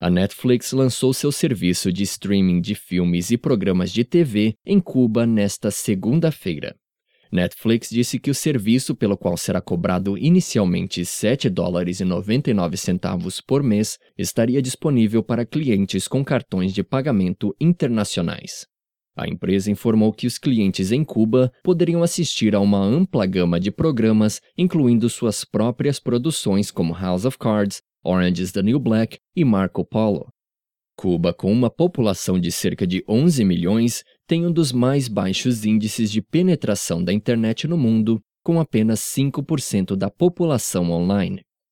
A Netflix lançou seu serviço de streaming de filmes e programas de TV em Cuba nesta segunda-feira. Netflix disse que o serviço, pelo qual será cobrado inicialmente 7 dólares e 99 centavos por mês, estaria disponível para clientes com cartões de pagamento internacionais. A empresa informou que os clientes em Cuba poderiam assistir a uma ampla gama de programas, incluindo suas próprias produções como House of Cards, Orange is the New Black e Marco Polo. Cuba, com uma população de cerca de 11 milhões, tem um dos mais baixos índices de penetração da internet no mundo, com apenas 5% da população online.